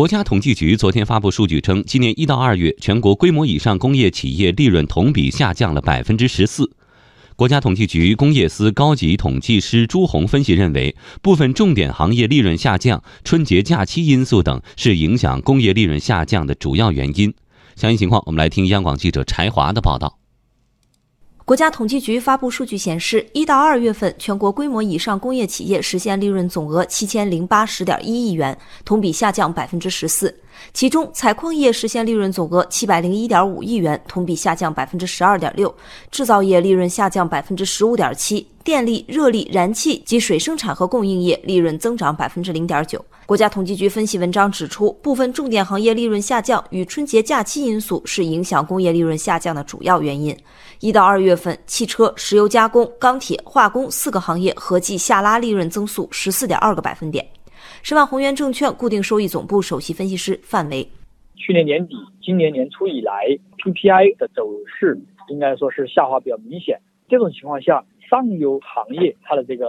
国家统计局昨天发布数据称，今年一到二月，全国规模以上工业企业利润同比下降了百分之十四。国家统计局工业司高级统计师朱红分析认为，部分重点行业利润下降、春节假期因素等是影响工业利润下降的主要原因。详细情况，我们来听央广记者柴华的报道。国家统计局发布数据显示，一到二月份，全国规模以上工业企业实现利润总额七千零八十点一亿元，同比下降百分之十四。其中，采矿业实现利润总额七百零一点五亿元，同比下降百分之十二点六；制造业利润下降百分之十五点七；电力、热力、燃气及水生产和供应业利润增长百分之零点九。国家统计局分析文章指出，部分重点行业利润下降与春节假期因素是影响工业利润下降的主要原因。一到二月份，汽车、石油加工、钢铁、化工四个行业合计下拉利润增速十四点二个百分点。十万宏源证券固定收益总部首席分析师范维：去年年底、今年年初以来，PPI 的走势应该说是下滑比较明显。这种情况下，上游行业它的这个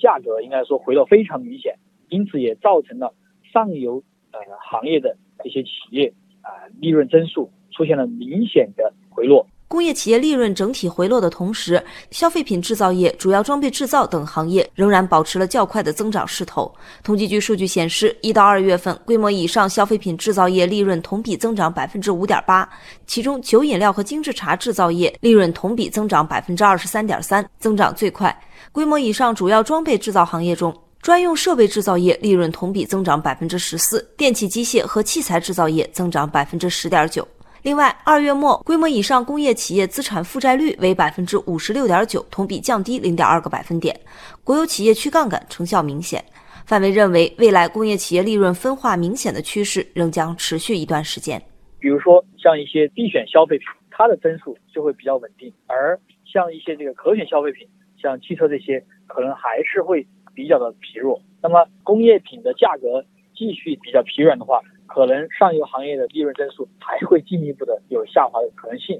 价格应该说回落非常明显。因此也造成了上游呃行业的这些企业啊利润增速出现了明显的回落。工业企业利润整体回落的同时，消费品制造业、主要装备制造等行业仍然保持了较快的增长势头。统计局数据显示，一到二月份，规模以上消费品制造业利润同比增长百分之五点八，其中酒饮料和精制茶制造业利润同比增长百分之二十三点三，增长最快。规模以上主要装备制造行业中，专用设备制造业利润同比增长百分之十四，电气机械和器材制造业增长百分之十点九。另外，二月末规模以上工业企业资产负债率为百分之五十六点九，同比降低零点二个百分点。国有企业去杠杆成效明显。范围认为，未来工业企业利润分化明显的趋势仍将持续一段时间。比如说，像一些必选消费品，它的增速就会比较稳定；而像一些这个可选消费品，像汽车这些，可能还是会。比较的疲弱，那么工业品的价格继续比较疲软的话，可能上游行业的利润增速还会进一步的有下滑的可能性。